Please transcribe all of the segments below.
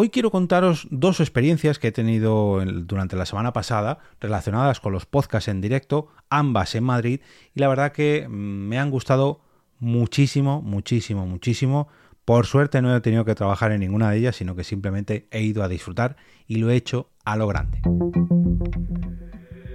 Hoy quiero contaros dos experiencias que he tenido durante la semana pasada relacionadas con los podcasts en directo, ambas en Madrid, y la verdad que mm, me han gustado muchísimo, muchísimo, muchísimo. Por suerte no he tenido que trabajar en ninguna de ellas, sino que simplemente he ido a disfrutar y lo he hecho a lo grande.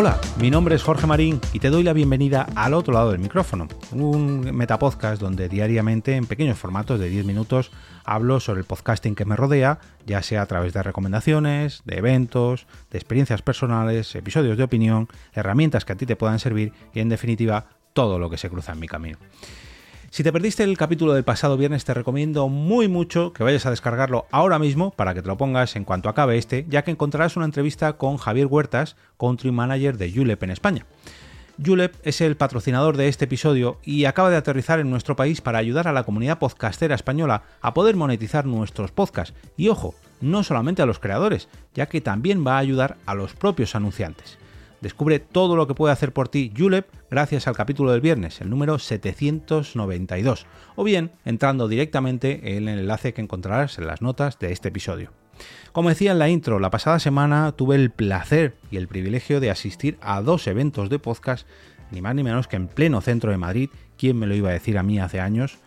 Hola, mi nombre es Jorge Marín y te doy la bienvenida al otro lado del micrófono, un metapodcast donde diariamente en pequeños formatos de 10 minutos hablo sobre el podcasting que me rodea, ya sea a través de recomendaciones, de eventos, de experiencias personales, episodios de opinión, herramientas que a ti te puedan servir y en definitiva todo lo que se cruza en mi camino. Si te perdiste el capítulo del pasado viernes, te recomiendo muy mucho que vayas a descargarlo ahora mismo para que te lo pongas en cuanto acabe este, ya que encontrarás una entrevista con Javier Huertas, Country Manager de Julep en España. Julep es el patrocinador de este episodio y acaba de aterrizar en nuestro país para ayudar a la comunidad podcastera española a poder monetizar nuestros podcasts. Y ojo, no solamente a los creadores, ya que también va a ayudar a los propios anunciantes. Descubre todo lo que puede hacer por ti Julep gracias al capítulo del viernes, el número 792, o bien entrando directamente en el enlace que encontrarás en las notas de este episodio. Como decía en la intro, la pasada semana tuve el placer y el privilegio de asistir a dos eventos de podcast, ni más ni menos que en pleno centro de Madrid, ¿quién me lo iba a decir a mí hace años?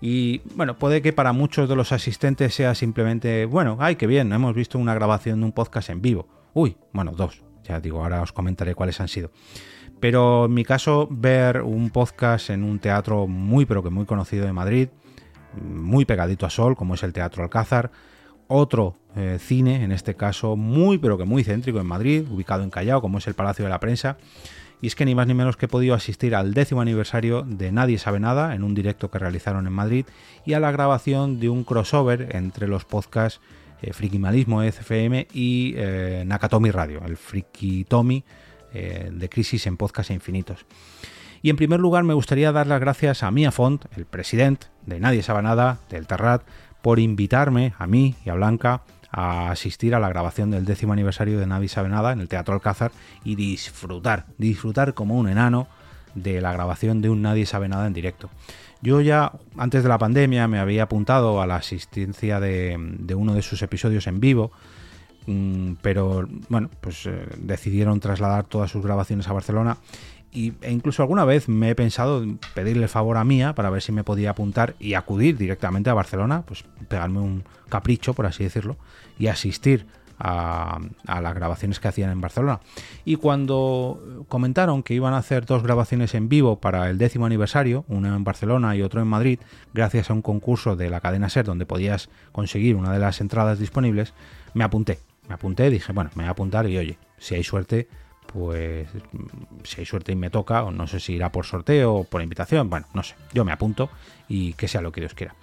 Y bueno, puede que para muchos de los asistentes sea simplemente, bueno, ay, qué bien, hemos visto una grabación de un podcast en vivo. Uy, bueno, dos, ya digo, ahora os comentaré cuáles han sido. Pero en mi caso, ver un podcast en un teatro muy, pero que muy conocido de Madrid, muy pegadito a Sol, como es el Teatro Alcázar, otro eh, cine, en este caso muy, pero que muy céntrico en Madrid, ubicado en Callao, como es el Palacio de la Prensa. Y es que ni más ni menos que he podido asistir al décimo aniversario de Nadie sabe nada, en un directo que realizaron en Madrid, y a la grabación de un crossover entre los podcasts eh, Frikimalismo FM y eh, Nakatomi Radio, el Frikitomi eh, de Crisis en Podcast Infinitos. Y en primer lugar me gustaría dar las gracias a Mia Font, el presidente de Nadie Sabe Nada, del Terrat, por invitarme a mí y a Blanca a asistir a la grabación del décimo aniversario de Nadie Sabe Nada en el Teatro Alcázar y disfrutar, disfrutar como un enano de la grabación de un Nadie Sabe Nada en directo. Yo ya antes de la pandemia me había apuntado a la asistencia de, uno de sus episodios en vivo, mm, pero bueno, pues eh, decidieron trasladar todas sus grabaciones a Barcelona y, e incluso alguna vez me he pensado pedirle el favor a Mía para ver si me podía apuntar y acudir directamente a Barcelona, pues pegarme un capricho, por así decirlo, y asistir a, las grabaciones que hacían en Barcelona. Y cuando comentaron que iban a hacer dos grabaciones en vivo para el décimo aniversario, una en Barcelona y otro en Madrid, gracias a un concurso de la cadena SER donde podías conseguir una de las entradas disponibles, me apunté. Me apunté, dije, bueno, me voy a apuntar y oye, si hay suerte, pues si hay suerte y me toca, o no sé si irá por sorteo o por invitación, bueno, no sé, yo me apunto y que sea lo que Dios quiera.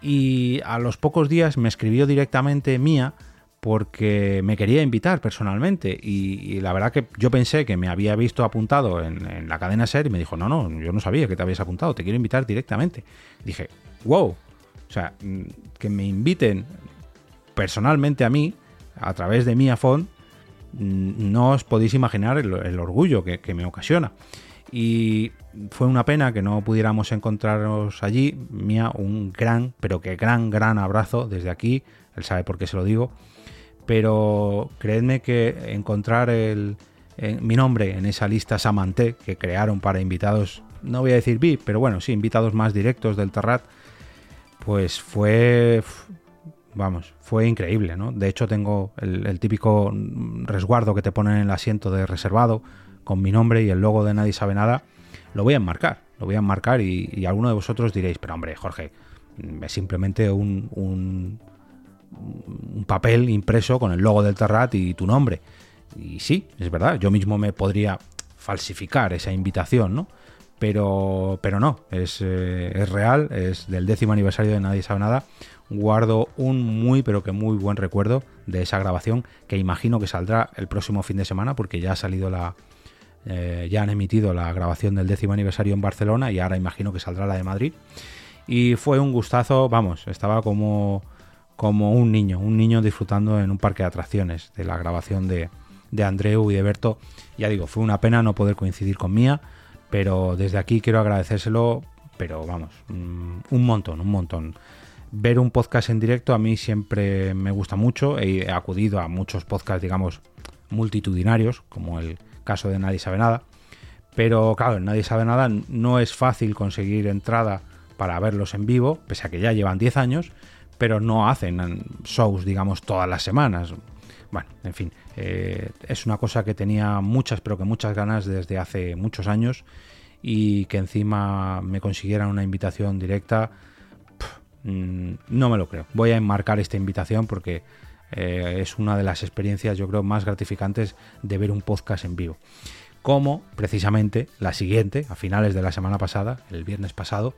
Y a los pocos días me escribió directamente Mía porque me quería invitar personalmente y, la verdad que yo pensé que me había visto apuntado en, la cadena SER y me dijo, no, no, yo no sabía que te habías apuntado, te quiero invitar directamente. dije, wow, o sea, mm, que me inviten personalmente a mí, a través de mi mm, no os podéis imaginar el, orgullo que, que, me ocasiona. Y fue una pena que no pudiéramos encontrarnos allí. Mía, un gran, pero que gran, gran abrazo desde aquí. Él sabe por qué se lo digo pero creedme que encontrar el, mi nombre en esa lista Samanté que crearon para invitados, no voy a decir VIP, pero bueno, sí, invitados más directos del Terrat, pues fue, vamos, fue increíble, ¿no? De hecho tengo el, típico resguardo que te ponen en el asiento de reservado con mi nombre y el logo de Nadie Sabe Nada, lo voy a enmarcar, lo voy a enmarcar y, alguno de vosotros diréis, pero hombre, Jorge, es simplemente un un papel impreso con el logo del Terrat y tu nombre. Y sí, es verdad, yo mismo me podría falsificar esa invitación, ¿no? Pero, pero no, es, eh, es real, es del décimo aniversario de Nadie sabe nada. Guardo un muy, pero que muy buen recuerdo de esa grabación que imagino que saldrá el próximo fin de semana porque ya ha salido la, eh, ya han emitido la grabación del décimo aniversario en Barcelona y ahora imagino que saldrá la de Madrid. Y fue un gustazo, vamos, estaba como, como un niño, un niño disfrutando en un parque de atracciones de la grabación de, de Andreu y de Berto. Ya digo, fue una pena no poder coincidir con Mía, pero desde aquí quiero agradecérselo, pero vamos, mm, un montón, un montón. Ver un podcast en directo a mí siempre me gusta mucho. He acudido a muchos podcasts, digamos, multitudinarios, como el caso de Nadie sabe nada. Pero claro, Nadie sabe nada no es fácil conseguir entrada para verlos en vivo, pese a que ya llevan 10 años, pero no hacen shows, digamos, todas las semanas. Bueno, en fin, eh, es una cosa que tenía muchas, pero que muchas ganas desde hace muchos años y que encima me consiguieran una invitación directa, mm, no me lo creo. Voy a enmarcar esta invitación porque eh, es una de las experiencias, yo creo, más gratificantes de ver un podcast en vivo. Como precisamente la siguiente, a finales de la semana pasada, el viernes pasado,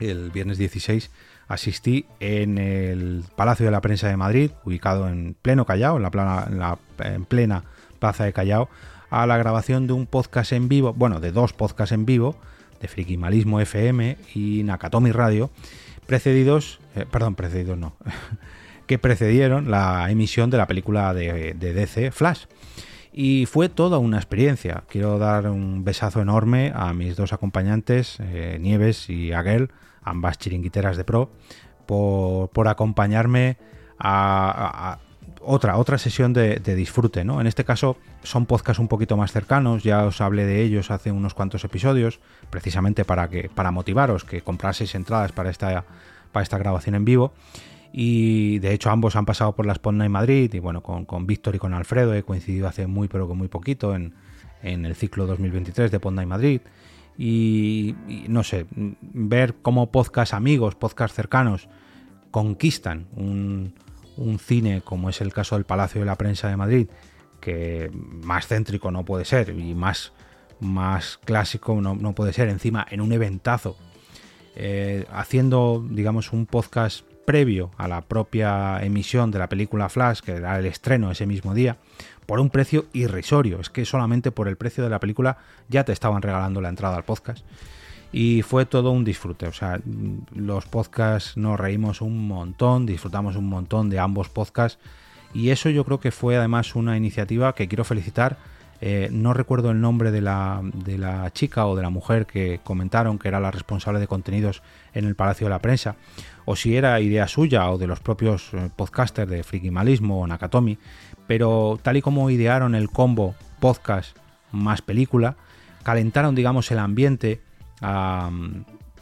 el viernes 16, asistí en el Palacio de la Prensa de Madrid, ubicado en pleno Callao, en la, plana, en plena Plaza de Callao, a la grabación de un podcast en vivo, bueno, de dos podcasts en vivo, de Frikimalismo FM y Nakatomi Radio, precedidos, eh, perdón, precedidos no, que precedieron la emisión de la película de, DC Flash. Y fue toda una experiencia. Quiero dar un besazo enorme a mis dos acompañantes, eh, Nieves y Aguel, ambas chiringuiteras de pro, por, acompañarme a, otra, otra sesión de, disfrute. ¿no? En este caso son podcasts un poquito más cercanos, ya os hablé de ellos hace unos cuantos episodios, precisamente para, que, para motivaros que compraseis entradas para esta, para esta grabación en vivo. Y de hecho ambos han pasado por la Spotlight Madrid y bueno, con, con Víctor y con Alfredo he coincidido hace muy pero que muy poquito en, en el ciclo 2023 de Ponday Madrid y, no sé, ver cómo podcast amigos, podcast cercanos conquistan un, cine como es el caso del Palacio de la Prensa de Madrid, que más céntrico no puede ser y más, más clásico no, puede ser, encima en un eventazo, eh, haciendo, digamos, un podcast previo a la propia emisión de la película Flash, que era el estreno ese mismo día, por un precio irrisorio. Es que solamente por el precio de la película ya te estaban regalando la entrada al podcast. Y fue todo un disfrute. O sea, los podcasts nos reímos un montón, disfrutamos un montón de ambos podcasts. Y eso yo creo que fue además una iniciativa que quiero felicitar. Eh, no recuerdo el nombre de la, de la chica o de la mujer que comentaron que era la responsable de contenidos en el Palacio de la Prensa, o si era idea suya o de los propios eh, podcasters de Frikimalismo o Nakatomi, pero tal y como idearon el combo podcast más película, calentaron, digamos, el ambiente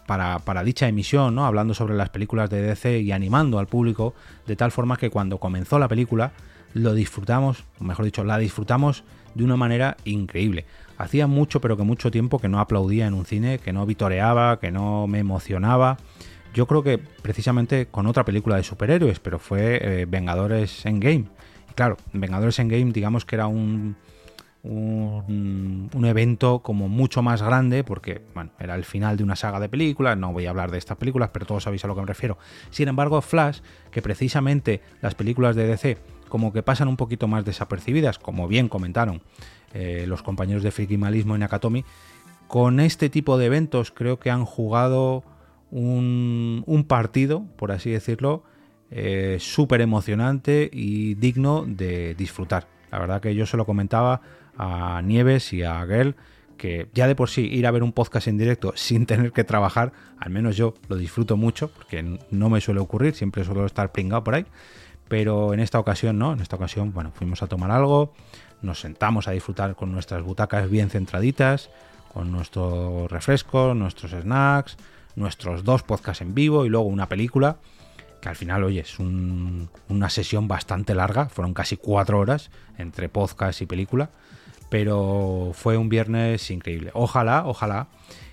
para, dicha emisión, ¿no? hablando sobre las películas de DC y animando al público, de tal forma que cuando comenzó la película lo disfrutamos, o mejor dicho, la disfrutamos de una manera increíble. Hacía mucho, pero que mucho tiempo que no aplaudía en un cine, que no vitoreaba, que no me emocionaba. Yo creo que precisamente con otra película de superhéroes, pero fue eh, Vengadores Endgame claro, Vengadores Endgame digamos que era un, un, evento como mucho más grande porque bueno, era el final de una saga de películas, no voy a hablar de estas películas, pero todos sabéis a lo que me refiero. Sin embargo, Flash, que precisamente las películas de DC como que pasan un poquito más desapercibidas, como bien comentaron eh, los compañeros de Frikimalismo y Nakatomi, con este tipo de eventos creo que han jugado un, un partido, por así decirlo, eh, súper emocionante y digno de disfrutar. La verdad que yo se lo comentaba a Nieves y a Gel que ya de por sí ir a ver un podcast en directo sin tener que trabajar, al menos yo lo disfruto mucho, porque no me suele ocurrir, siempre suelo estar pringado por ahí, pero en esta ocasión no, en esta ocasión, bueno, fuimos a tomar algo, nos sentamos a disfrutar con nuestras butacas bien centraditas, con nuestros refrescos, nuestros snacks, nuestros dos podcasts en vivo y luego una película que al final, oye, es una sesión bastante larga, fueron casi cuatro horas entre podcast y película, pero fue un viernes increíble. Ojalá, ojalá,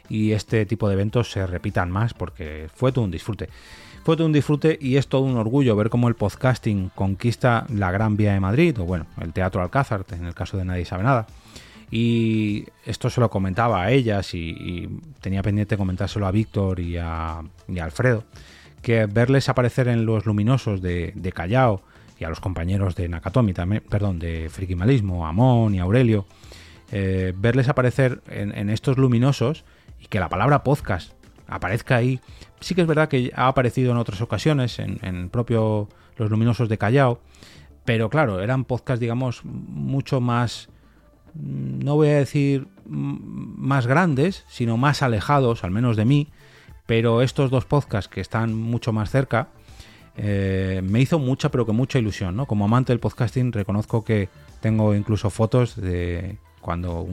y este tipo de eventos se repitan más porque fue todo un disfrute. Fue todo un disfrute y es todo un orgullo ver cómo el podcasting conquista la Gran Vía de Madrid, o bueno, el Teatro Alcázar, en el caso de Nadie sabe nada. Y esto se lo comentaba a ellas y, tenía pendiente comentárselo a Víctor y a, y a Alfredo que verles aparecer en los luminosos de, Callao y a los compañeros de Nakatomi también, perdón, de Frikimalismo, Amón y Aurelio, eh, verles aparecer en, estos luminosos y que la palabra podcast aparezca ahí. Sí que es verdad que ha aparecido en otras ocasiones, en, en propio Los Luminosos de Callao, pero claro, eran podcasts, digamos, mucho más, mm, no voy a decir más grandes, sino más alejados, al menos de mí, pero estos dos podcasts que están mucho más cerca, eh, me hizo mucha, pero que mucha ilusión, ¿no? Como amante del podcasting reconozco que tengo incluso fotos de cuando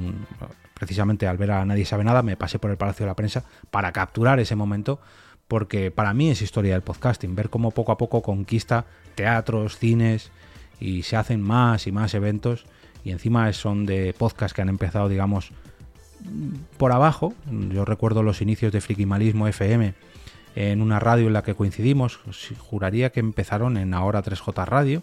precisamente al ver a Nadie sabe nada me pasé por el Palacio de la Prensa para capturar ese momento porque para mí es historia del podcasting, ver cómo poco a poco conquista teatros, cines, y se hacen más y más eventos y encima son de podcasts que han empezado, digamos, por abajo. Yo recuerdo los inicios de Frikimalismo FM en una radio en la que coincidimos. Juraría que empezaron en Ahora 3J Radio,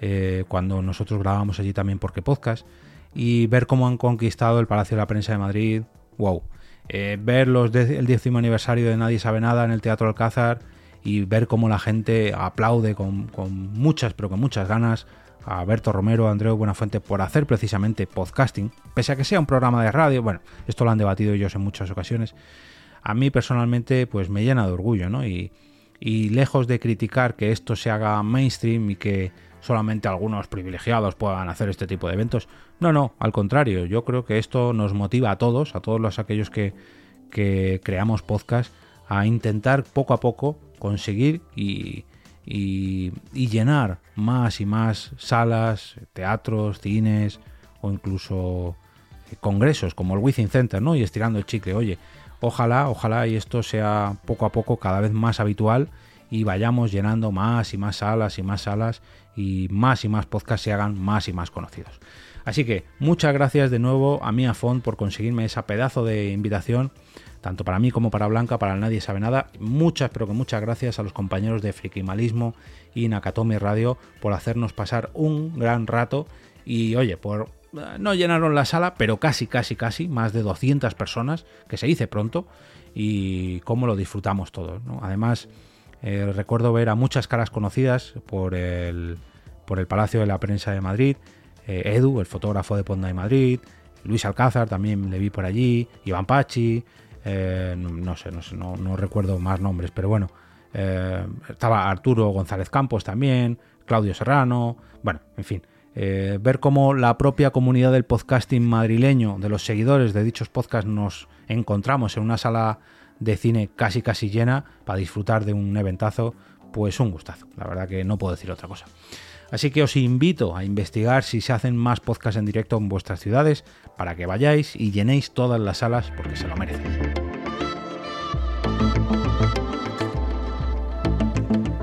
eh, cuando nosotros grabábamos allí también porque podcast. Y ver cómo han conquistado el Palacio de la Prensa de Madrid. ¡Wow! Eh, ver el décimo aniversario de Nadie Sabe Nada en el Teatro Alcázar y ver cómo la gente aplaude con, muchas, pero con muchas ganas a Berto Romero, a Andreu Buenafuente por hacer precisamente podcasting, pese a que sea un programa de radio, bueno, esto lo han debatido ellos en muchas ocasiones, a mí personalmente pues me llena de orgullo, ¿no? Y, y lejos de criticar que esto se haga mainstream y que solamente algunos privilegiados puedan hacer este tipo de eventos, no, no, al contrario, yo creo que esto nos motiva a todos, a todos los aquellos que, que creamos podcast, a intentar poco a poco conseguir y, llenar más y más salas, teatros, cines o incluso eh, congresos como el Within Center, ¿no? Y estirando el chicle, oye, ojalá, ojalá y esto sea poco a poco cada vez más habitual y vayamos llenando más y más salas y más salas y más y más podcasts se hagan más y más conocidos. Así que muchas gracias de nuevo a Mia Font por conseguirme esa pedazo de invitación tanto para mí como para Blanca, para Nadie Sabe Nada. Muchas, pero que muchas gracias a los compañeros de Frikimalismo y Nakatomi Radio por hacernos pasar un gran rato y, oye, por eh, no llenaron la sala, pero casi, casi, casi, más de 200 personas, que se dice pronto, y cómo lo disfrutamos todos. Además, eh, recuerdo ver a muchas caras conocidas por el, por el Palacio de la Prensa de Madrid, eh, Edu, el fotógrafo de Ponda de Madrid, Luis Alcázar también le vi por allí, Iván Pachi, eh, no, sé, no, recuerdo más nombres, pero bueno, eh, estaba Arturo González Campos también, Claudio Serrano, bueno, en fin. Eh, ver cómo la propia comunidad del podcasting madrileño, de los seguidores de dichos podcasts, nos encontramos en una sala de cine casi casi llena para disfrutar de un eventazo, pues un gustazo. La verdad que no puedo decir otra cosa. Así que os invito a investigar si se hacen más podcasts en directo en vuestras ciudades para que vayáis y llenéis todas las salas porque se lo merecen.